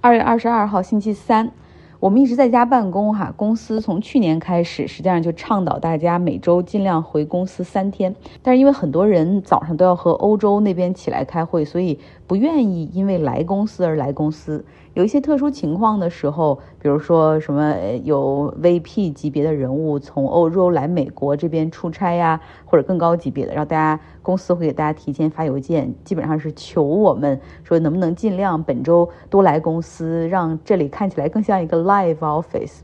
二月二十二号星期三，我们一直在家办公哈。公司从去年开始，实际上就倡导大家每周尽量回公司三天。但是因为很多人早上都要和欧洲那边起来开会，所以不愿意因为来公司而来公司。有一些特殊情况的时候，比如说什么有 VP 级别的人物从欧洲来美国这边出差呀，或者更高级别的，让大家公司会给大家提前发邮件，基本上是求我们说能不能尽量本周多来公司，让这里看起来更像一个 live office。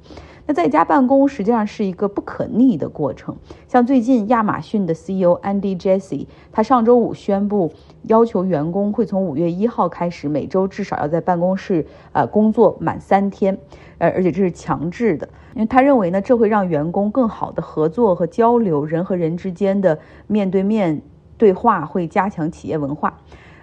那在家办公实际上是一个不可逆的过程。像最近亚马逊的 CEO Andy Jesse，他上周五宣布要求员工会从五月一号开始每周至少要在办公室呃工作满三天，呃而且这是强制的，因为他认为呢这会让员工更好的合作和交流，人和人之间的面对面对话会加强企业文化。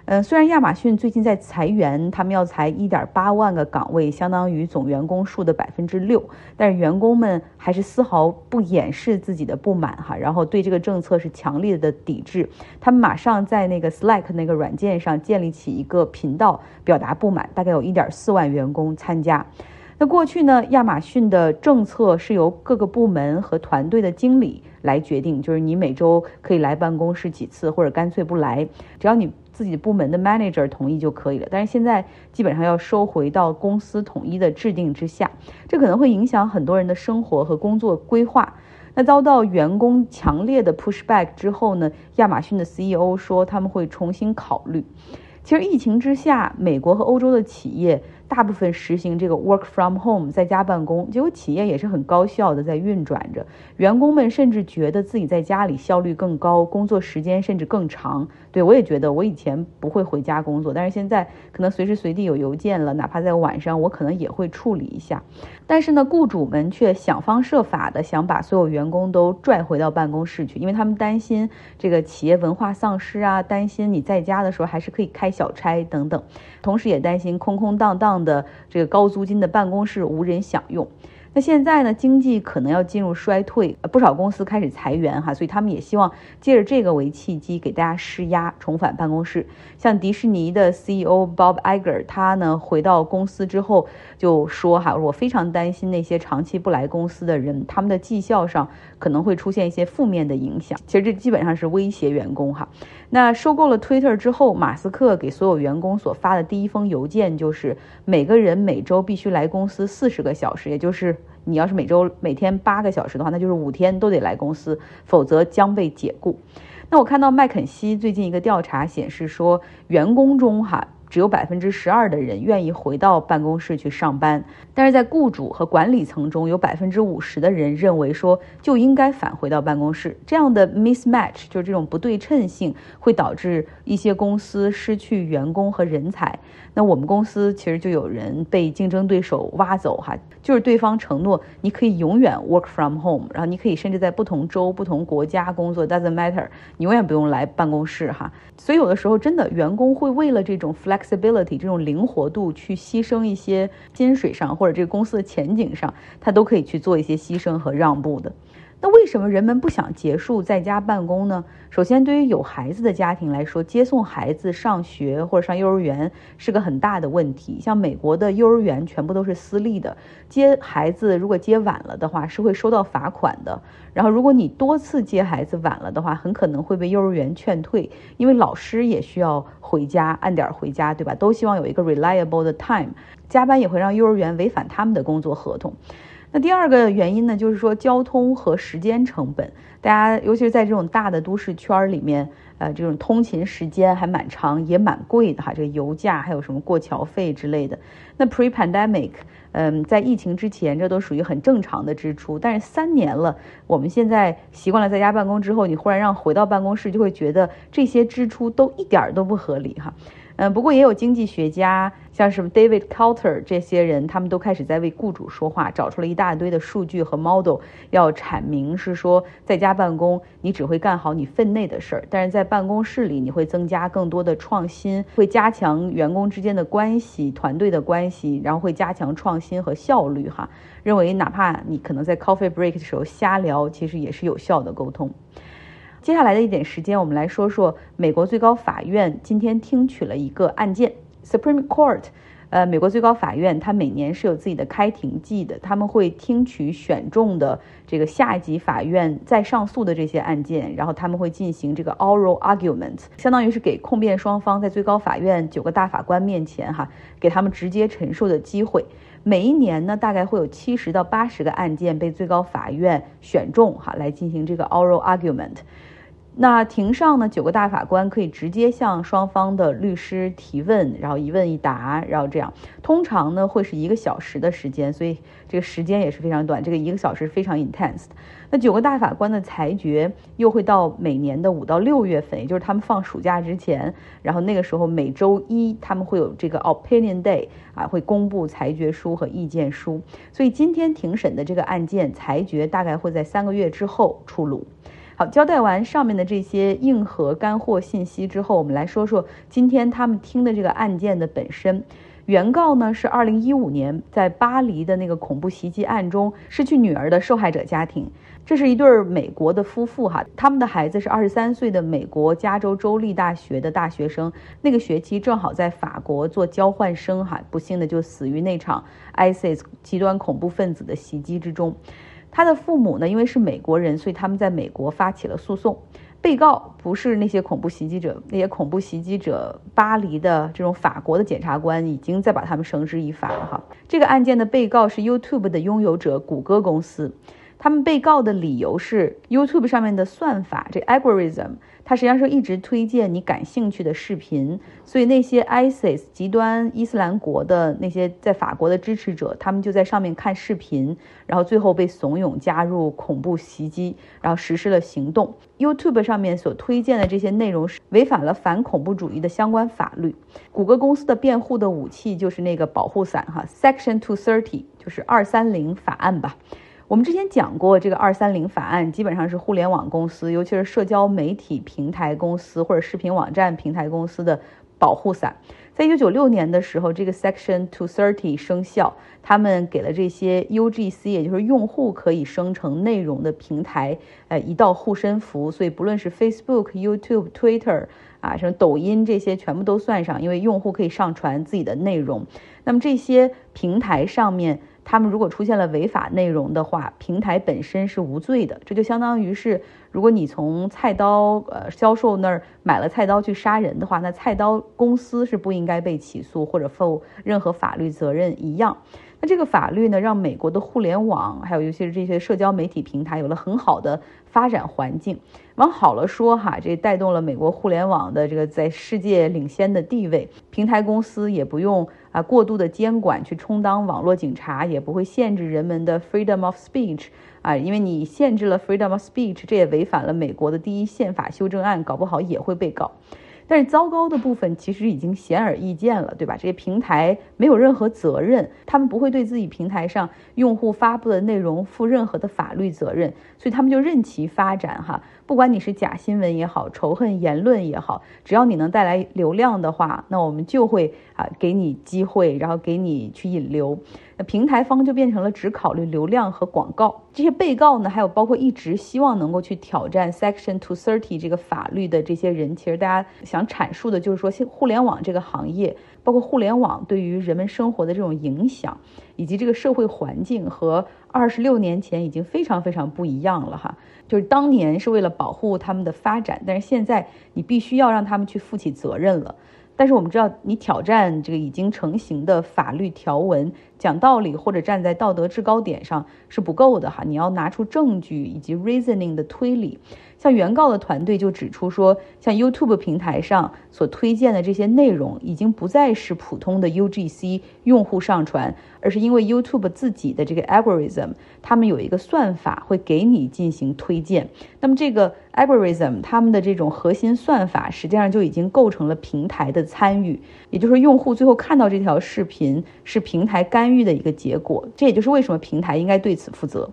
嗯，虽然亚马逊最近在裁员，他们要裁一点八万个岗位，相当于总员工数的百分之六，但是员工们还是丝毫不掩饰自己的不满哈，然后对这个政策是强烈的抵制。他们马上在那个 Slack 那个软件上建立起一个频道，表达不满，大概有一点四万员工参加。那过去呢，亚马逊的政策是由各个部门和团队的经理来决定，就是你每周可以来办公室几次，或者干脆不来，只要你。自己部门的 manager 同意就可以了，但是现在基本上要收回到公司统一的制定之下，这可能会影响很多人的生活和工作规划。那遭到员工强烈的 pushback 之后呢，亚马逊的 CEO 说他们会重新考虑。其实疫情之下，美国和欧洲的企业。大部分实行这个 work from home 在家办公，结果企业也是很高效的在运转着，员工们甚至觉得自己在家里效率更高，工作时间甚至更长。对我也觉得，我以前不会回家工作，但是现在可能随时随地有邮件了，哪怕在晚上，我可能也会处理一下。但是呢，雇主们却想方设法的想把所有员工都拽回到办公室去，因为他们担心这个企业文化丧失啊，担心你在家的时候还是可以开小差等等，同时也担心空空荡荡。的这个高租金的办公室无人享用。那现在呢，经济可能要进入衰退，不少公司开始裁员哈，所以他们也希望借着这个为契机，给大家施压，重返办公室。像迪士尼的 CEO Bob Iger，他呢回到公司之后就说哈，我非常担心那些长期不来公司的人，他们的绩效上可能会出现一些负面的影响。其实这基本上是威胁员工哈。那收购了 Twitter 之后，马斯克给所有员工所发的第一封邮件就是，每个人每周必须来公司四十个小时，也就是。你要是每周每天八个小时的话，那就是五天都得来公司，否则将被解雇。那我看到麦肯锡最近一个调查显示说，员工中哈。只有百分之十二的人愿意回到办公室去上班，但是在雇主和管理层中有百分之五十的人认为说就应该返回到办公室。这样的 mismatch 就是这种不对称性，会导致一些公司失去员工和人才。那我们公司其实就有人被竞争对手挖走哈，就是对方承诺你可以永远 work from home，然后你可以甚至在不同州、不同国家工作，doesn't matter，你永远不用来办公室哈。所以有的时候真的员工会为了这种 flex。Flexibility 这种灵活度，去牺牲一些薪水上或者这个公司的前景上，他都可以去做一些牺牲和让步的。那为什么人们不想结束在家办公呢？首先，对于有孩子的家庭来说，接送孩子上学或者上幼儿园是个很大的问题。像美国的幼儿园全部都是私立的，接孩子如果接晚了的话，是会收到罚款的。然后，如果你多次接孩子晚了的话，很可能会被幼儿园劝退，因为老师也需要回家按点回家，对吧？都希望有一个 reliable 的 time，加班也会让幼儿园违反他们的工作合同。那第二个原因呢，就是说交通和时间成本，大家尤其是在这种大的都市圈里面，呃，这种通勤时间还蛮长，也蛮贵的哈。这个油价还有什么过桥费之类的。那 pre-pandemic，嗯，在疫情之前，这都属于很正常的支出。但是三年了，我们现在习惯了在家办公之后，你忽然让回到办公室，就会觉得这些支出都一点都不合理哈。嗯，不过也有经济学家，像什么 David Coulter 这些人，他们都开始在为雇主说话，找出了一大堆的数据和 model，要阐明是说，在家办公你只会干好你分内的事儿，但是在办公室里你会增加更多的创新，会加强员工之间的关系、团队的关系，然后会加强创新和效率。哈，认为哪怕你可能在 coffee break 的时候瞎聊，其实也是有效的沟通。接下来的一点时间，我们来说说美国最高法院今天听取了一个案件。Supreme Court，呃，美国最高法院它每年是有自己的开庭季的，他们会听取选中的这个下一级法院再上诉的这些案件，然后他们会进行这个 oral argument，相当于是给控辩双方在最高法院九个大法官面前哈，给他们直接陈述的机会。每一年呢，大概会有七十到八十个案件被最高法院选中哈，来进行这个 oral argument。那庭上呢，九个大法官可以直接向双方的律师提问，然后一问一答，然后这样，通常呢会是一个小时的时间，所以这个时间也是非常短，这个一个小时非常 intense。那九个大法官的裁决又会到每年的五到六月份，也就是他们放暑假之前，然后那个时候每周一他们会有这个 opinion day 啊，会公布裁决书和意见书。所以今天庭审的这个案件裁决大概会在三个月之后出炉。好，交代完上面的这些硬核干货信息之后，我们来说说今天他们听的这个案件的本身。原告呢是二零一五年在巴黎的那个恐怖袭击案中失去女儿的受害者家庭。这是一对美国的夫妇哈，他们的孩子是二十三岁的美国加州州立大学的大学生，那个学期正好在法国做交换生哈，不幸的就死于那场 ISIS 极端恐怖分子的袭击之中。他的父母呢，因为是美国人，所以他们在美国发起了诉讼。被告不是那些恐怖袭击者，那些恐怖袭击者，巴黎的这种法国的检察官已经在把他们绳之以法了哈。这个案件的被告是 YouTube 的拥有者谷歌公司。他们被告的理由是 YouTube 上面的算法，这 algorithm，它实际上是一直推荐你感兴趣的视频，所以那些 ISIS 极端伊斯兰国的那些在法国的支持者，他们就在上面看视频，然后最后被怂恿加入恐怖袭击，然后实施了行动。YouTube 上面所推荐的这些内容是违反了反恐怖主义的相关法律。谷歌公司的辩护的武器就是那个保护伞哈，Section Two Thirty，就是二三零法案吧。我们之前讲过，这个二三零法案基本上是互联网公司，尤其是社交媒体平台公司或者视频网站平台公司的保护伞。在一九九六年的时候，这个 Section Two Thirty 生效，他们给了这些 UGC，也就是用户可以生成内容的平台，呃，一道护身符。所以不论是 Facebook、YouTube、Twitter 啊，什么抖音这些，全部都算上，因为用户可以上传自己的内容。那么这些平台上面。他们如果出现了违法内容的话，平台本身是无罪的。这就相当于是，如果你从菜刀呃销售那儿买了菜刀去杀人的话，那菜刀公司是不应该被起诉或者负任何法律责任一样。那这个法律呢，让美国的互联网还有尤其是这些社交媒体平台有了很好的发展环境。往好了说哈，这带动了美国互联网的这个在世界领先的地位。平台公司也不用啊过度的监管去充当网络警察，也不会限制人们的 freedom of speech 啊，因为你限制了 freedom of speech，这也违反了美国的第一宪法修正案，搞不好也会被告。但是糟糕的部分其实已经显而易见了，对吧？这些平台没有任何责任，他们不会对自己平台上用户发布的内容负任何的法律责任，所以他们就任其发展哈。不管你是假新闻也好，仇恨言论也好，只要你能带来流量的话，那我们就会啊给你机会，然后给你去引流。那平台方就变成了只考虑流量和广告。这些被告呢，还有包括一直希望能够去挑战 Section Two Thirty 这个法律的这些人，其实大家想阐述的就是说，现互联网这个行业，包括互联网对于人们生活的这种影响，以及这个社会环境和二十六年前已经非常非常不一样了哈。就是当年是为了保护他们的发展，但是现在你必须要让他们去负起责任了。但是我们知道，你挑战这个已经成型的法律条文，讲道理或者站在道德制高点上是不够的哈，你要拿出证据以及 reasoning 的推理。像原告的团队就指出说，像 YouTube 平台上所推荐的这些内容，已经不再是普通的 UGC 用户上传，而是因为 YouTube 自己的这个 algorithm，他们有一个算法会给你进行推荐。那么这个 algorithm，他们的这种核心算法，实际上就已经构成了平台的参与，也就是，用户最后看到这条视频是平台干预的一个结果。这也就是为什么平台应该对此负责。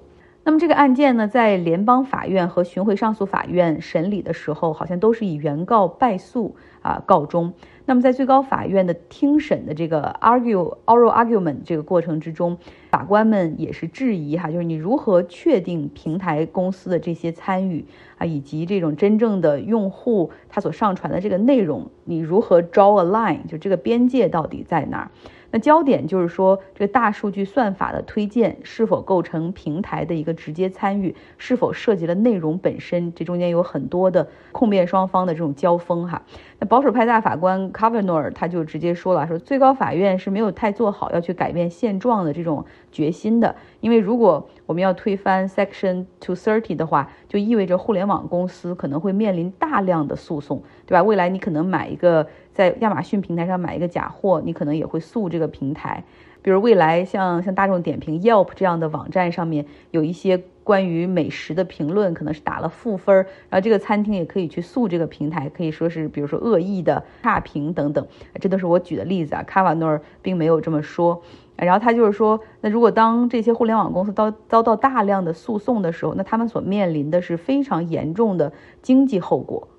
那么这个案件呢，在联邦法院和巡回上诉法院审理的时候，好像都是以原告败诉啊告终。那么在最高法院的听审的这个 argue oral argument 这个过程之中，法官们也是质疑哈，就是你如何确定平台公司的这些参与啊，以及这种真正的用户他所上传的这个内容，你如何 draw a line，就这个边界到底在哪儿？那焦点就是说，这个大数据算法的推荐是否构成平台的一个直接参与，是否涉及了内容本身，这中间有很多的控辩双方的这种交锋哈。那保守派大法官 Kavanaugh 他就直接说了，说最高法院是没有太做好要去改变现状的这种决心的，因为如果我们要推翻 Section to thirty 的话，就意味着互联网公司可能会面临大量的诉讼，对吧？未来你可能买一个。在亚马逊平台上买一个假货，你可能也会诉这个平台。比如未来像像大众点评、Yelp 这样的网站上面有一些关于美食的评论，可能是打了负分，然后这个餐厅也可以去诉这个平台，可以说是比如说恶意的差评等等。这都是我举的例子啊，卡瓦诺尔并没有这么说。然后他就是说，那如果当这些互联网公司遭遭到大量的诉讼的时候，那他们所面临的是非常严重的经济后果。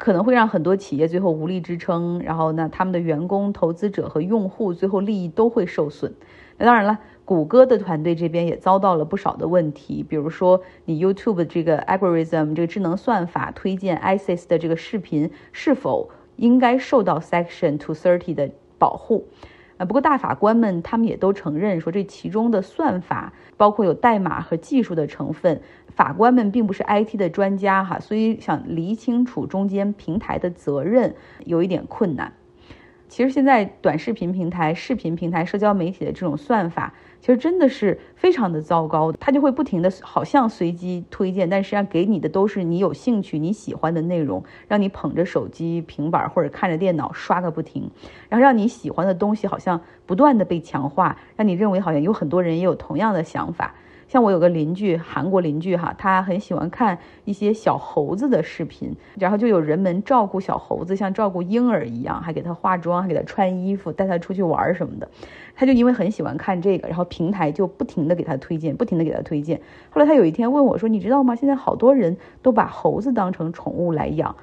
可能会让很多企业最后无力支撑，然后呢，他们的员工、投资者和用户最后利益都会受损。那当然了，谷歌的团队这边也遭到了不少的问题，比如说你 YouTube 这个 algorithm 这个智能算法推荐 ISIS 的这个视频是否应该受到 Section thirty 的保护？啊，不过大法官们他们也都承认说，这其中的算法包括有代码和技术的成分，法官们并不是 IT 的专家哈，所以想理清楚中间平台的责任有一点困难。其实现在短视频平台、视频平台、社交媒体的这种算法。其实真的是非常的糟糕，它就会不停的好像随机推荐，但实际上给你的都是你有兴趣、你喜欢的内容，让你捧着手机、平板或者看着电脑刷个不停，然后让你喜欢的东西好像不断的被强化，让你认为好像有很多人也有同样的想法。像我有个邻居，韩国邻居哈，他很喜欢看一些小猴子的视频，然后就有人们照顾小猴子，像照顾婴儿一样，还给他化妆，还给他穿衣服，带他出去玩什么的。他就因为很喜欢看这个，然后平台就不停的给他推荐，不停的给他推荐。后来他有一天问我说：“你知道吗？现在好多人都把猴子当成宠物来养。”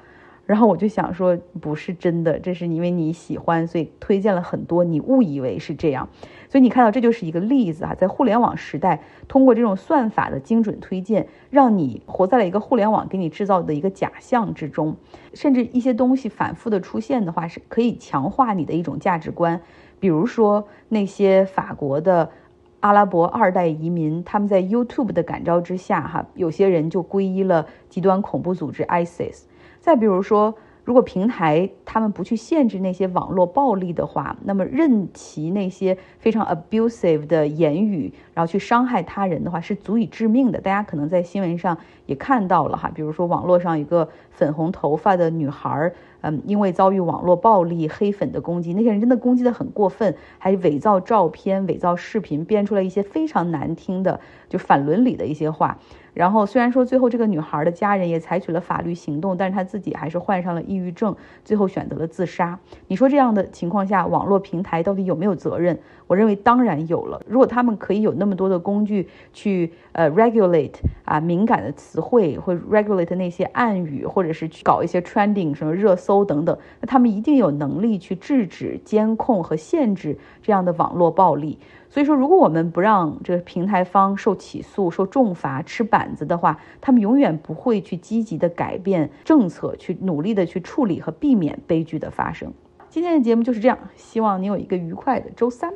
然后我就想说，不是真的，这是因为你喜欢，所以推荐了很多，你误以为是这样。所以你看到这就是一个例子啊，在互联网时代，通过这种算法的精准推荐，让你活在了一个互联网给你制造的一个假象之中。甚至一些东西反复的出现的话，是可以强化你的一种价值观。比如说那些法国的阿拉伯二代移民，他们在 YouTube 的感召之下，哈，有些人就皈依了极端恐怖组织 ISIS。再比如说，如果平台他们不去限制那些网络暴力的话，那么任其那些非常 abusive 的言语，然后去伤害他人的话，是足以致命的。大家可能在新闻上也看到了哈，比如说网络上一个粉红头发的女孩，嗯，因为遭遇网络暴力、黑粉的攻击，那些人真的攻击的很过分，还伪造照片、伪造视频，编出来一些非常难听的，就反伦理的一些话。然后虽然说最后这个女孩的家人也采取了法律行动，但是她自己还是患上了抑郁症，最后选择了自杀。你说这样的情况下，网络平台到底有没有责任？我认为当然有了。如果他们可以有那么多的工具去呃 regulate 啊敏感的词汇，会 regulate 那些暗语，或者是去搞一些 trending 什么热搜等等，那他们一定有能力去制止、监控和限制这样的网络暴力。所以说，如果我们不让这个平台方受起诉、受重罚、吃板子的话，他们永远不会去积极的改变政策，去努力的去处理和避免悲剧的发生。今天的节目就是这样，希望你有一个愉快的周三。